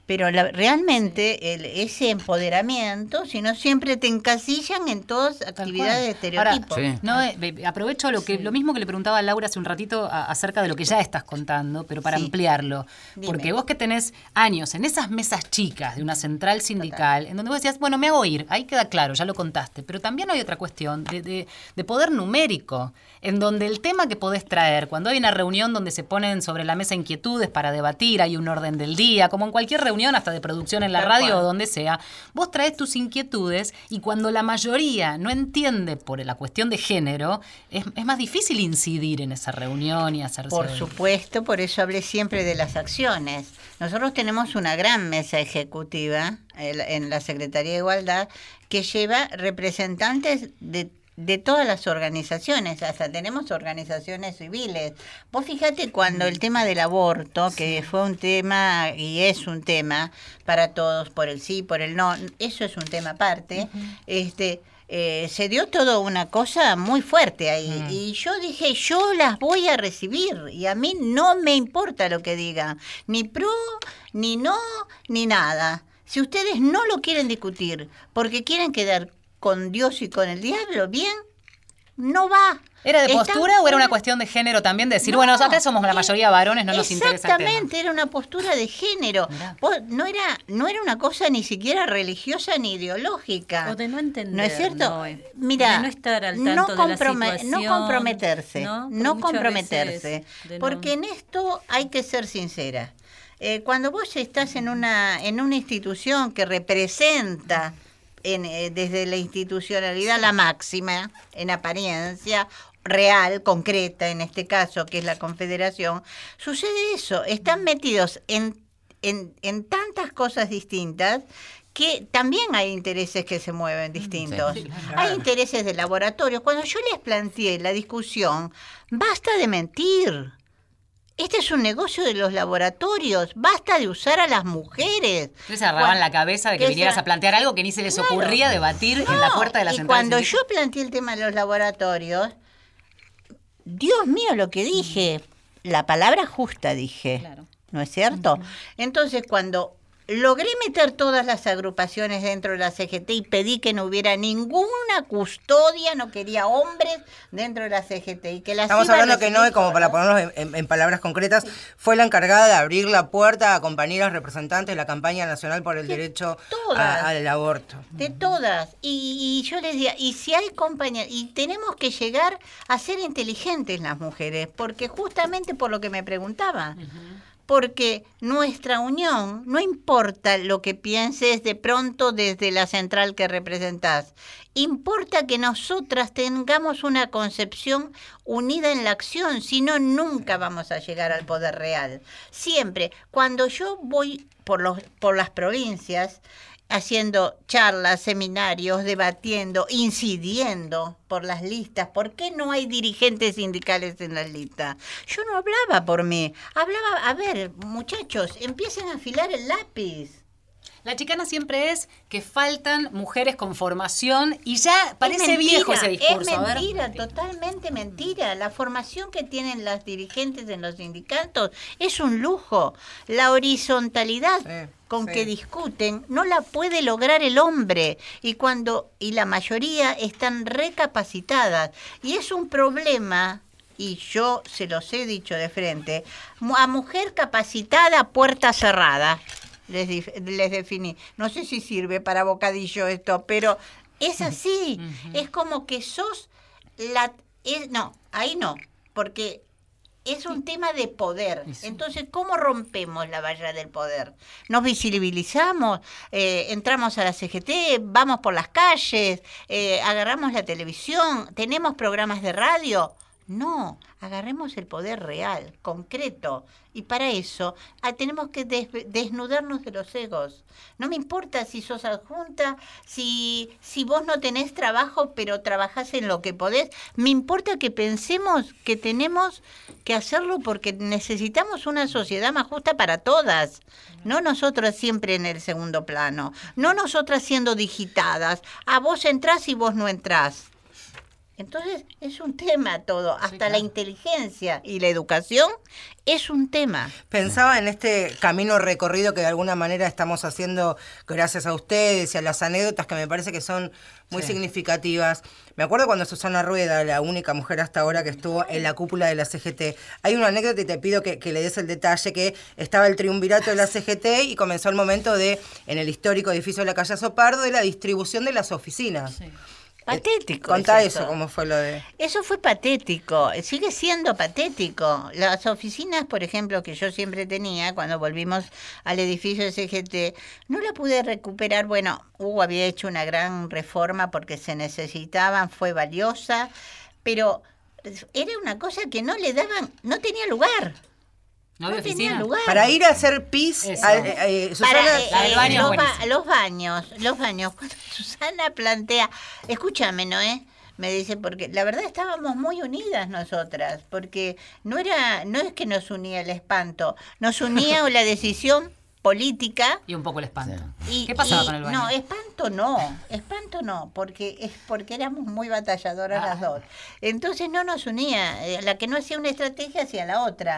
Pero la- realmente el, ese empoderamiento, si no siempre te encasillan en todas actividades de cual. Ahora, estereotipos. Sí. No, eh, aprovecho lo que lo mismo que le preguntaba a Laura hace un ratito a- acerca de lo que ya estás contando, pero para Sí. ampliarlo. Dime. Porque vos que tenés años en esas mesas chicas de una central sindical, en donde vos decías, bueno, me hago ir, ahí queda claro, ya lo contaste, pero también hay otra cuestión de, de- de poder numérico, en donde el tema que podés traer, cuando hay una reunión donde se ponen sobre la mesa inquietudes para debatir, hay un orden del día, como en cualquier reunión, hasta de producción en la radio cual. o donde sea, vos traes tus inquietudes y cuando la mayoría no entiende por la cuestión de género, es, es más difícil incidir en esa reunión y hacerse... Por supuesto, por eso hablé siempre de las acciones. Nosotros tenemos una gran mesa ejecutiva en la Secretaría de Igualdad que lleva representantes de, de todas las organizaciones, hasta tenemos organizaciones civiles. Vos fíjate cuando el tema del aborto, que fue un tema y es un tema para todos, por el sí, por el no, eso es un tema aparte, este... eh, se dio todo una cosa muy fuerte ahí. Y yo dije, yo las voy a recibir. Y a mí no me importa lo que digan. Ni pro, ni no, ni nada. Si ustedes no lo quieren discutir porque quieren quedar con Dios y con el diablo, bien, no va. ¿Era de Están postura o era una cuestión de género también? De decir, No, bueno, acá somos la eh, mayoría varones, no nos interesa. Exactamente, era una postura de género. Vos- no era no era una cosa ni siquiera religiosa ni ideológica. O de no entender, ¿No es cierto? Mira, De no estar al no, la comprometerse, ¿no? comprometerse, porque en esto hay que ser sincera. Eh, cuando vos estás en una en una institución que representa en, eh, desde la institucionalidad la máxima en apariencia real, concreta en este caso, que es la Confederación, sucede eso, están metidos en, en, en tantas cosas distintas que también hay intereses que se mueven distintos. Hay intereses de laboratorio. Cuando yo les planteé la discusión, basta de mentir. Este es un negocio de los laboratorios. Basta de usar a las mujeres. Entonces se agarraban Cuan- la cabeza de que que vinieras sea- a plantear algo que ni se les Claro. ocurría debatir en la puerta de la y central. cuando sindical. yo planteé el tema de los laboratorios, Dios mío lo que dije, la palabra justa dije, Claro. ¿no es cierto? Entonces cuando logré meter todas las agrupaciones dentro de la CGT y pedí que no hubiera ninguna custodia, no quería hombres dentro de la CGT y que las Estamos hablando que Noé, como para ponernos en, palabras concretas, fue la encargada de abrir la puerta a compañeras representantes de la campaña nacional por el De derecho todas. a- al aborto. De todas. Y, y yo les decía, y si hay compañeras, y tenemos que llegar a ser inteligentes las mujeres, porque justamente por lo que me preguntaba, porque nuestra unión, no importa lo que pienses de pronto desde la central que representás, importa que nosotras tengamos una concepción unida en la acción, si no, nunca vamos a llegar al poder real. Siempre, cuando yo voy por, los, por las provincias, haciendo charlas, seminarios, debatiendo, incidiendo por las listas. ¿Por qué no hay dirigentes sindicales en las listas? Yo no hablaba por mí, hablaba, a ver, muchachos, empiecen a afilar el lápiz. La chicana siempre es que faltan mujeres con formación y ya parece Es viejo ese discurso. Es mentira, totalmente mentira. La formación que tienen las dirigentes en los sindicatos es un lujo. La horizontalidad Sí, con sí. que discuten no la puede lograr el hombre y cuando y la mayoría están recapacitadas y es un problema y yo se los he dicho de frente, a mujer capacitada, puerta cerrada. Les, les definí. No sé si sirve para bocadillo esto, pero es así. Es como que sos la... es- no, ahí no, porque es un tema de poder. Entonces, ¿cómo rompemos la valla del poder? Nos visibilizamos, eh, entramos a la CGT, vamos por las calles, eh, agarramos la televisión, tenemos programas de radio. No, agarremos el poder real, concreto. Y para eso ah, tenemos que des- desnudarnos de los egos. No me importa si sos adjunta, si, si vos no tenés trabajo, pero trabajás en lo que podés. Me importa que pensemos que tenemos que hacerlo porque necesitamos una sociedad más justa para todas. No nosotras siempre en el segundo plano. No nosotras siendo digitadas. A vos entrás y vos no entrás. Entonces es un tema todo, hasta la inteligencia y la educación es un tema. Pensaba en este camino recorrido que de alguna manera estamos haciendo gracias a ustedes y a las anécdotas que me parece que son muy significativas. Me acuerdo cuando Susana Rueda, la única mujer hasta ahora que estuvo en la cúpula de la CGT, hay una anécdota y te pido que, que le des el detalle, que estaba el triunvirato de la [LAUGHS] CGT y comenzó el momento de, en el histórico edificio de la calle Sopardo, de la distribución de las oficinas. Patético. Contá es eso, cómo fue lo de... Eso fue patético, sigue siendo patético. Las oficinas, por ejemplo, que yo siempre tenía cuando volvimos al edificio de CGT, no la pude recuperar. Bueno, Hugo había hecho una gran reforma porque se necesitaban, fue valiosa, pero era una cosa que no le daban, no tenía lugar. ¿No había tenía oficina? lugar. Para ir a hacer pis, al- eh, eh, Susana... Para, eh, eh, baño los, ba- buenísima. los baños, los baños. Cuando [LAUGHS] Susana plantea, escúchame, Noé, me dice, porque la verdad estábamos muy unidas nosotras, porque no era, no es que nos unía el espanto, nos unía la [LAUGHS] decisión política. Y un poco el espanto. Y, ¿Qué pasaba y- con el baño? No, espanto no, espanto no, porque es porque éramos muy batalladoras Ah. las dos. Entonces no nos unía, eh, la que no hacía una estrategia hacía la otra.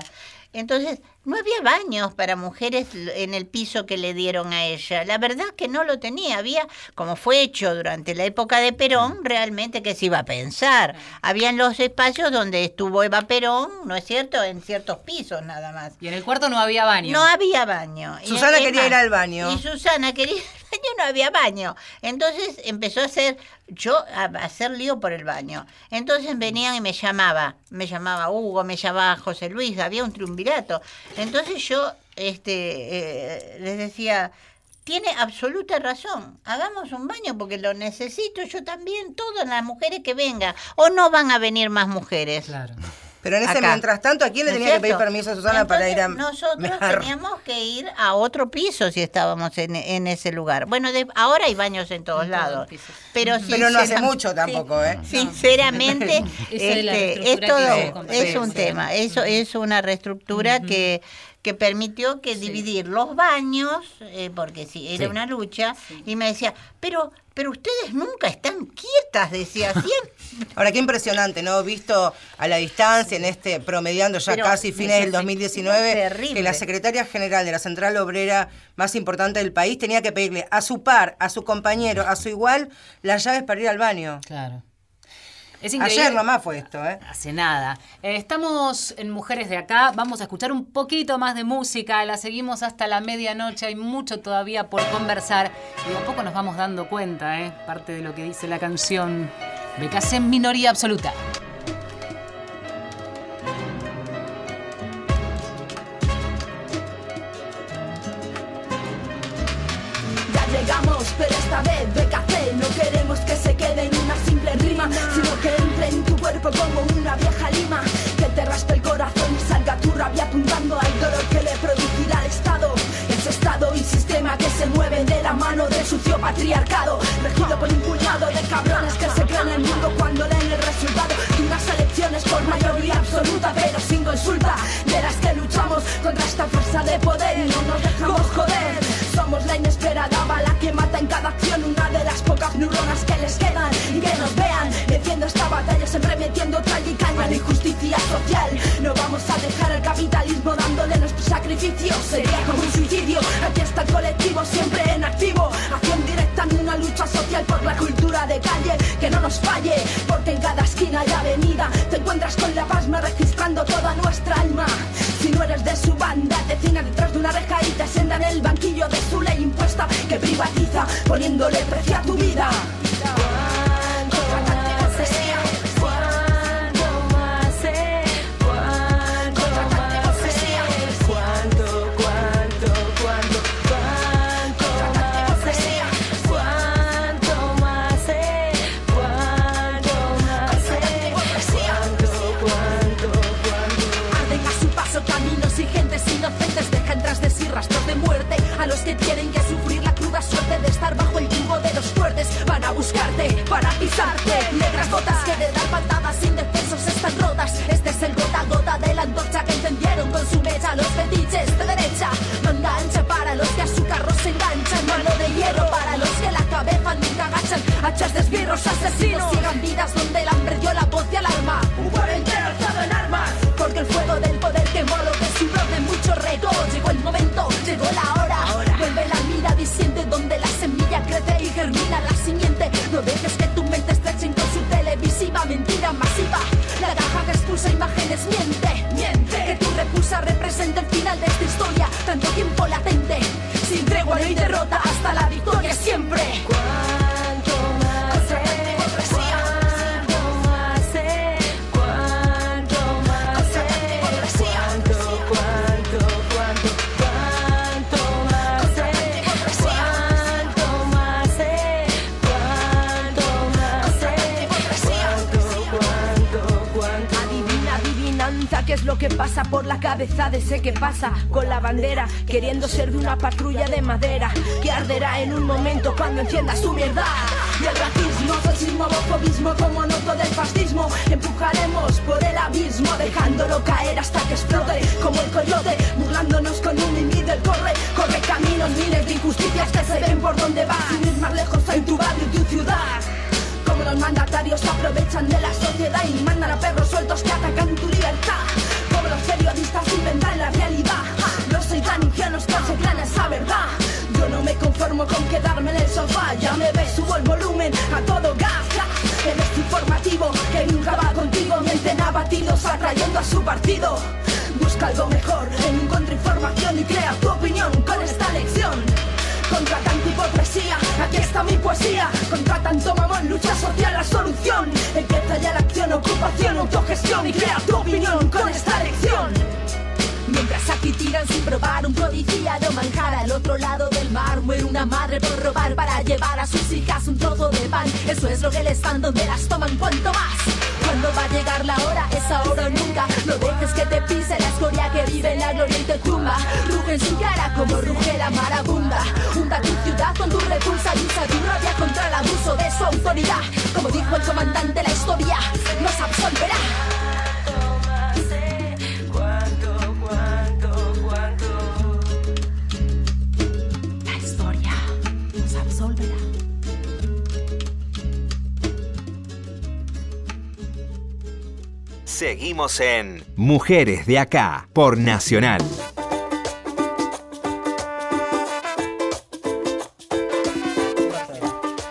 Entonces no había baños para mujeres en el piso que le dieron a ella. La verdad que no lo tenía. Había, como fue hecho durante la época de Perón, realmente que se iba a pensar. Habían los espacios donde estuvo Eva Perón, ¿no es cierto? En ciertos pisos nada más. Y en el cuarto no había baño. No había baño. Susana quería ir al baño. Y Susana quería baño, no había baño. Entonces empezó a hacer, yo, a a hacer lío por el baño. Entonces venían y me llamaba, me llamaba Hugo, me llamaba José Luis, había un triunvirato. Entonces yo este, eh, les decía, tiene absoluta razón, hagamos un baño porque lo necesito yo también, todas las mujeres que vengan, o no van a venir más mujeres. Claro. Pero en ese Acá. mientras tanto, ¿a quién le ¿No tenía que pedir permiso a Susana para ir a Nosotros teníamos que ir a otro piso si estábamos en, en ese lugar. Bueno, de- ahora hay baños en todos En lados. Pero, Pero no hace mucho tampoco, ¿eh? Sinceramente, [LAUGHS] este, es todo, Sí, un sí. tema, eso es una reestructura que que permitió que dividir los baños, eh, porque sí, era Sí. una lucha, y me decía, pero, pero ustedes nunca están quietas, decía, siempre. [LAUGHS] Ahora, qué impresionante, ¿no? Visto a la distancia, en este, promediando ya Pero casi fines del necesi- 2019, terrible. que la secretaria general de la Central Obrera más importante del país tenía que pedirle a su par, a su compañero, a su igual, las llaves para ir al baño. Claro. Es increíble. Ayer nomás fue esto, ¿eh? Hace nada. Eh, estamos en Mujeres de Acá. Vamos a escuchar un poquito más de música. La seguimos hasta la medianoche. Hay mucho todavía por conversar. Y de a poco nos vamos dando cuenta, ¿eh? Parte de lo que dice la canción. Becas en minoría absoluta. Sino que entre en tu cuerpo como una vieja lima, que te raspe el corazón y salga tu rabia apuntando al dolor que le producirá al Estado. Ese Estado y sistema que se mueve de la mano del sucio patriarcado, regido por un puñado de cabrones que se creen el mundo cuando leen el resultado de unas elecciones por mayoría absoluta, pero sin consulta, de las que luchamos contra esta fuerza de poder y no nos dejamos joder. Somos la inesperada bala que mata en cada acción una de las pocas neuronas que les quedan y que nos vean defiendo esta batalla siempre metiendo tralla y caña a la injusticia social. No vamos a dejar el capitalismo dándole nuestro sacrificio, sería como un suicidio. Aquí está el colectivo siempre en activo, acción directa en una lucha social por la cultura de calle que no nos falle, porque en cada esquina y avenida te encuentras con la pasma registrando toda nuestra alma. Si no eres de su banda, te ciña detrás de una reja y te sienta en el banquillo de su ley impuesta que privatiza, poniéndole precio a tu vida. Su partido. Busca algo mejor en contrainformación y crea tu opinión con esta lección. Contra tanta hipocresía, aquí está mi poesía. Contra tanto mamón, lucha social, la solución. Empieza ya la acción, ocupación, autogestión y crea tu opinión con esta lección. Mientras aquí tiran sin probar un codiciado manjar al otro lado del mar muere una madre por robar para llevar a sus hijas un trozo de pan. Eso es lo que les dan donde las toman. Cuanto más, ¿Cuándo va a llegar la hora? Es ahora o No dejes que te pise la escoria que vive en la gloria y te tumba. Ruge en su cara como ruge la marabunda. Hunda tu ciudad con tu repulsa y usa tu rabia contra el abuso de su autoridad. Como dijo el comandante, la historia nos absolverá. Seguimos en Mujeres de Acá por Nacional.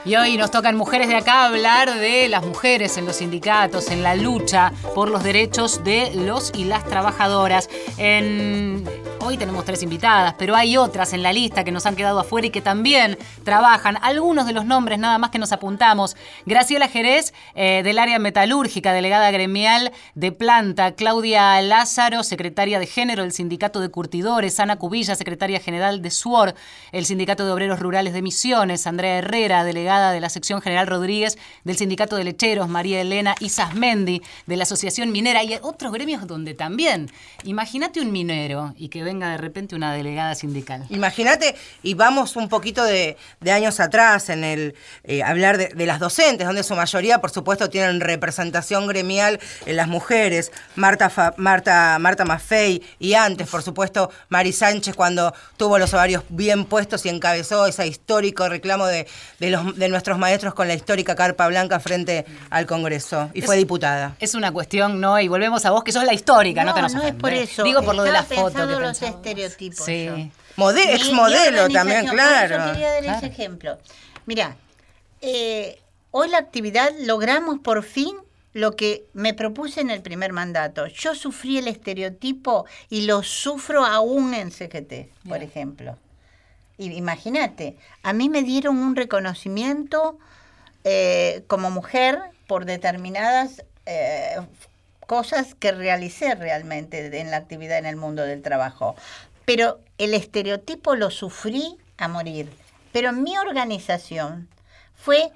Y hoy nos tocan mujeres de acá hablar de las mujeres en los sindicatos, en la lucha por los derechos de los y las trabajadoras. En... Hoy tenemos tres invitadas, pero hay otras en la lista que nos han quedado afuera y que también trabajan. Algunos de los nombres nada más que nos apuntamos. Graciela Jerez, eh, del área metalúrgica, delegada gremial de planta. Claudia Lázaro, secretaria de género del Sindicato de Curtidores. Ana Cubilla, secretaria general de SUOR, el Sindicato de Obreros Rurales de Misiones. Andrea Herrera, delegada de la sección General Rodríguez del Sindicato de Lecheros. María Elena Isasmendi, de la Asociación Minera. Y otros gremios donde también. Imagínate un minero y que venga de repente una delegada sindical. Imagínate, y vamos un poquito de, de años atrás en el eh, hablar de, de las docentes, donde su mayoría, por supuesto, tienen representación gremial en las mujeres. Marta, Fa- Marta, Marta Maffei y antes, por supuesto, Mari Sánchez, cuando tuvo los ovarios bien puestos y encabezó ese histórico reclamo de, de, los, de nuestros maestros con la histórica carpa blanca frente al Congreso. Y fue diputada. Es una cuestión, ¿no? Y volvemos a vos, que sos la histórica, no, te nos no es por eso. Digo por lo de la foto que los pensaba. estereotipos. Sí. yo. Ex modelo también, claro. eso quería darles Claro. ejemplo. Mira, eh, hoy la actividad logramos por fin lo que me propuse en el primer mandato. Yo sufrí el estereotipo y lo sufro aún en CGT, por ejemplo. Y Imagínate, a mí me dieron un reconocimiento eh, como mujer por determinadas eh, cosas que realicé realmente en la actividad en el mundo del trabajo. Pero el estereotipo lo sufrí a morir. Pero mi organización fue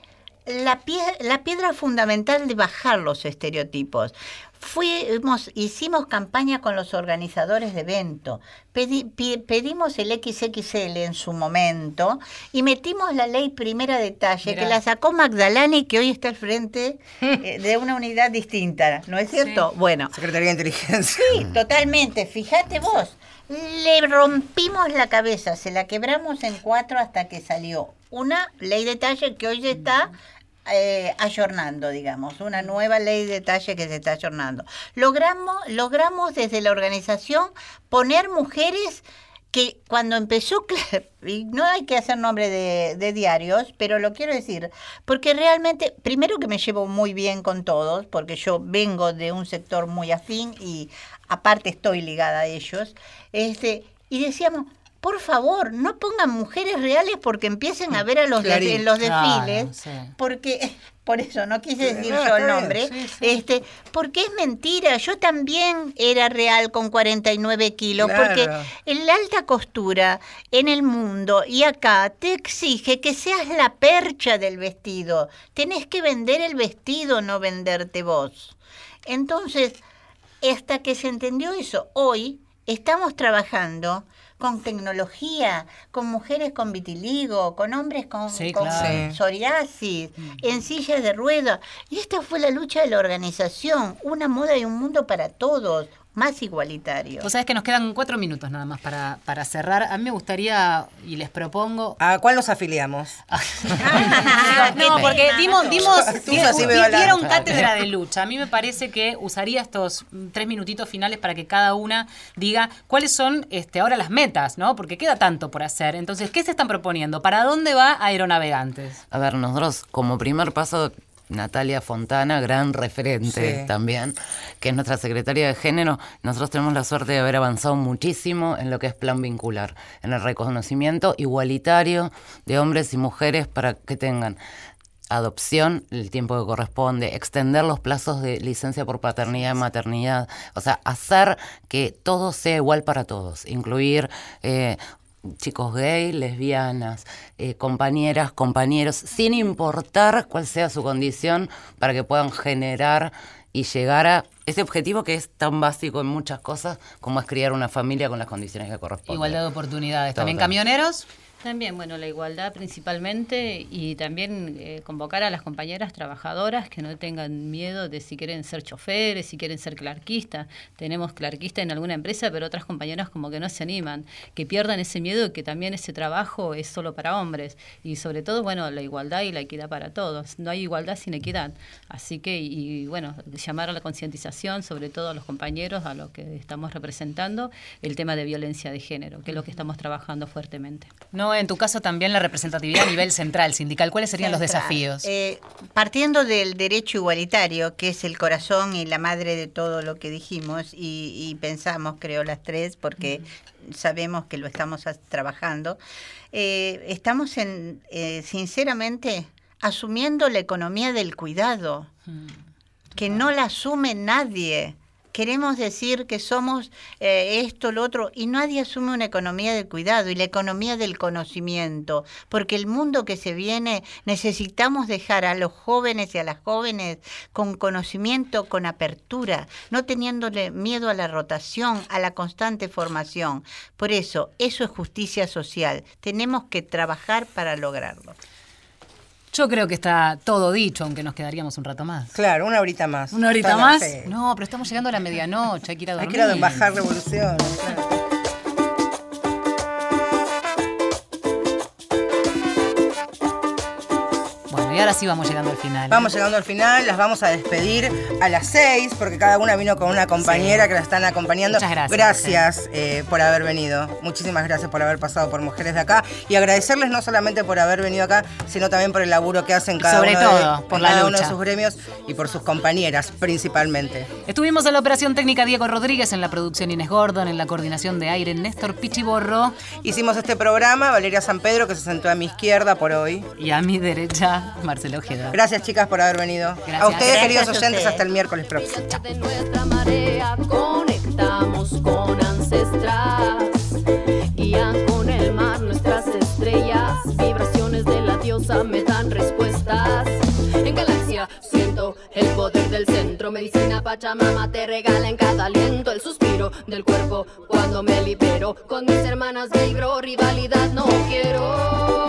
la, pie- la piedra fundamental de bajar los estereotipos. Fuimos, hicimos campaña con los organizadores de evento, Pedi- pedimos el XXL en su momento y metimos la ley primera detalle Mirá. que la sacó Magdalani que hoy está al frente [LAUGHS] eh, de una unidad distinta, ¿no es cierto? Bueno, Secretaría de Inteligencia. Sí, totalmente. Fíjate vos, le rompimos la cabeza, se la quebramos en cuatro hasta que salió una ley de talle que hoy está eh, ayornando, digamos, una nueva ley de talle que se está ayornando. Logramos, logramos desde la organización poner mujeres que cuando empezó, [LAUGHS] y no hay que hacer nombre de, de diarios, pero lo quiero decir, porque realmente, primero que me llevo muy bien con todos, porque yo vengo de un sector muy afín y aparte estoy ligada a ellos, este, y decíamos, por favor, no pongan mujeres reales porque empiecen a ver a los de- en los Claro, desfiles, sí. porque [LAUGHS] por eso no quise decir yo el nombre, sí. este, porque es mentira. Yo también era real con 49 kilos, Claro. porque en la alta costura en el mundo y acá te exige que seas la percha del vestido. Tenés que vender el vestido, no venderte vos. Entonces, hasta que se entendió eso, hoy estamos trabajando con tecnología, con mujeres con vitiligo, con hombres con, Sí, con claro. Sí. psoriasis, en sillas de ruedas. Y esta fue la lucha de la organización, una moda y un mundo para todos, más igualitario. Vos sabés que nos quedan cuatro minutos nada más para, para cerrar. A mí me gustaría, y les propongo... ¿A cuál nos afiliamos? [LAUGHS] [LAUGHS] no, porque dimos, dimos, dieron cátedra de lucha. A mí me parece que usaría estos tres minutitos finales para que cada una diga cuáles son este, ahora las metas, ¿no? Porque queda tanto por hacer. Entonces, ¿qué se están proponiendo? ¿Para dónde va Aeronavegantes? A ver, nosotros como primer paso, Natalia Fontana, gran referente Sí. también, que es nuestra secretaria de género, nosotros tenemos la suerte de haber avanzado muchísimo en lo que es plan vincular, en el reconocimiento igualitario de hombres y mujeres para que tengan adopción, el tiempo que corresponde, extender los plazos de licencia por paternidad y maternidad, o sea, hacer que todo sea igual para todos, incluir eh, chicos gay, lesbianas, eh, compañeras, compañeros, sin importar cuál sea su condición, para que puedan generar y llegar a ese objetivo que es tan básico en muchas cosas como es criar una familia con las condiciones que corresponden. Igualdad de oportunidades. ¿También camioneros? También, bueno, la igualdad principalmente y también eh, convocar a las compañeras trabajadoras que no tengan miedo de si quieren ser choferes, si quieren ser clarquistas. Tenemos clarquista en alguna empresa, pero otras compañeras como que no se animan, que pierdan ese miedo de que también ese trabajo es solo para hombres. Y sobre todo, bueno, la igualdad y la equidad para todos. No hay igualdad sin equidad. Así que, y bueno, llamar a la concientización, sobre todo a los compañeros, a los que estamos representando, el tema de violencia de género, que es lo que estamos trabajando fuertemente. No, en tu caso también la representatividad a nivel central, sindical. ¿Cuáles serían los desafíos? Eh, partiendo del derecho igualitario, que es el corazón y la madre de todo lo que dijimos, y, y pensamos, creo, las tres, porque sabemos que lo estamos trabajando, eh, estamos, en, eh, sinceramente, asumiendo la economía del cuidado, que no la asume nadie. Queremos decir que somos eh, esto, lo otro, y nadie asume una economía del cuidado y la economía del conocimiento, porque el mundo que se viene necesitamos dejar a los jóvenes y a las jóvenes con conocimiento, con apertura, no teniéndole miedo a la rotación, a la constante formación. Por eso, eso es justicia social. Tenemos que trabajar para lograrlo. Yo creo que está todo dicho, aunque nos quedaríamos un rato más. Claro, una horita más. ¿Una horita más? No, pero estamos llegando a la medianoche, hay que ir a Hay dormir. que ir a bajar revolución. claro. Y ahora sí vamos llegando al final. Vamos llegando al final, las vamos a despedir a las seis, porque cada una vino con una compañera que la están acompañando. Muchas gracias. Gracias eh, por haber venido. Muchísimas gracias por haber pasado por Mujeres de Acá. Y agradecerles no solamente por haber venido acá, sino también por el laburo que hacen cada, Sobre uno, de- por la cada uno de sus gremios y por sus compañeras, principalmente. Estuvimos en la operación técnica Diego Rodríguez, en la producción Inés Gordon, en la coordinación de aire Néstor Pichiborro Hicimos este programa, Valeria San Pedro, que se sentó a mi izquierda por hoy. y a mi derecha Marcelo Ojeda. Gracias, chicas, por haber venido. Gracias. A ustedes, Gracias queridos a oyentes, ustedes. hasta el miércoles próximo. de nuestra marea conectamos con ancestras guían con el mar nuestras estrellas vibraciones de la diosa me dan respuestas en galaxia siento el poder del centro medicina pachamama te regala en cada aliento el suspiro del cuerpo cuando me libero con mis hermanas vibro rivalidad no quiero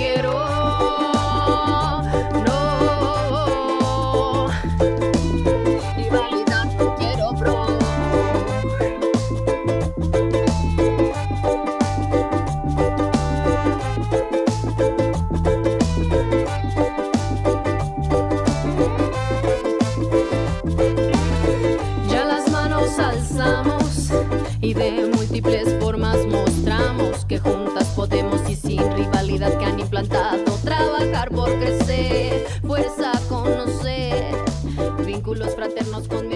Que juntas podemos y sin rivalidad que han implantado trabajar por crecer, fuerza a conocer, vínculos fraternos con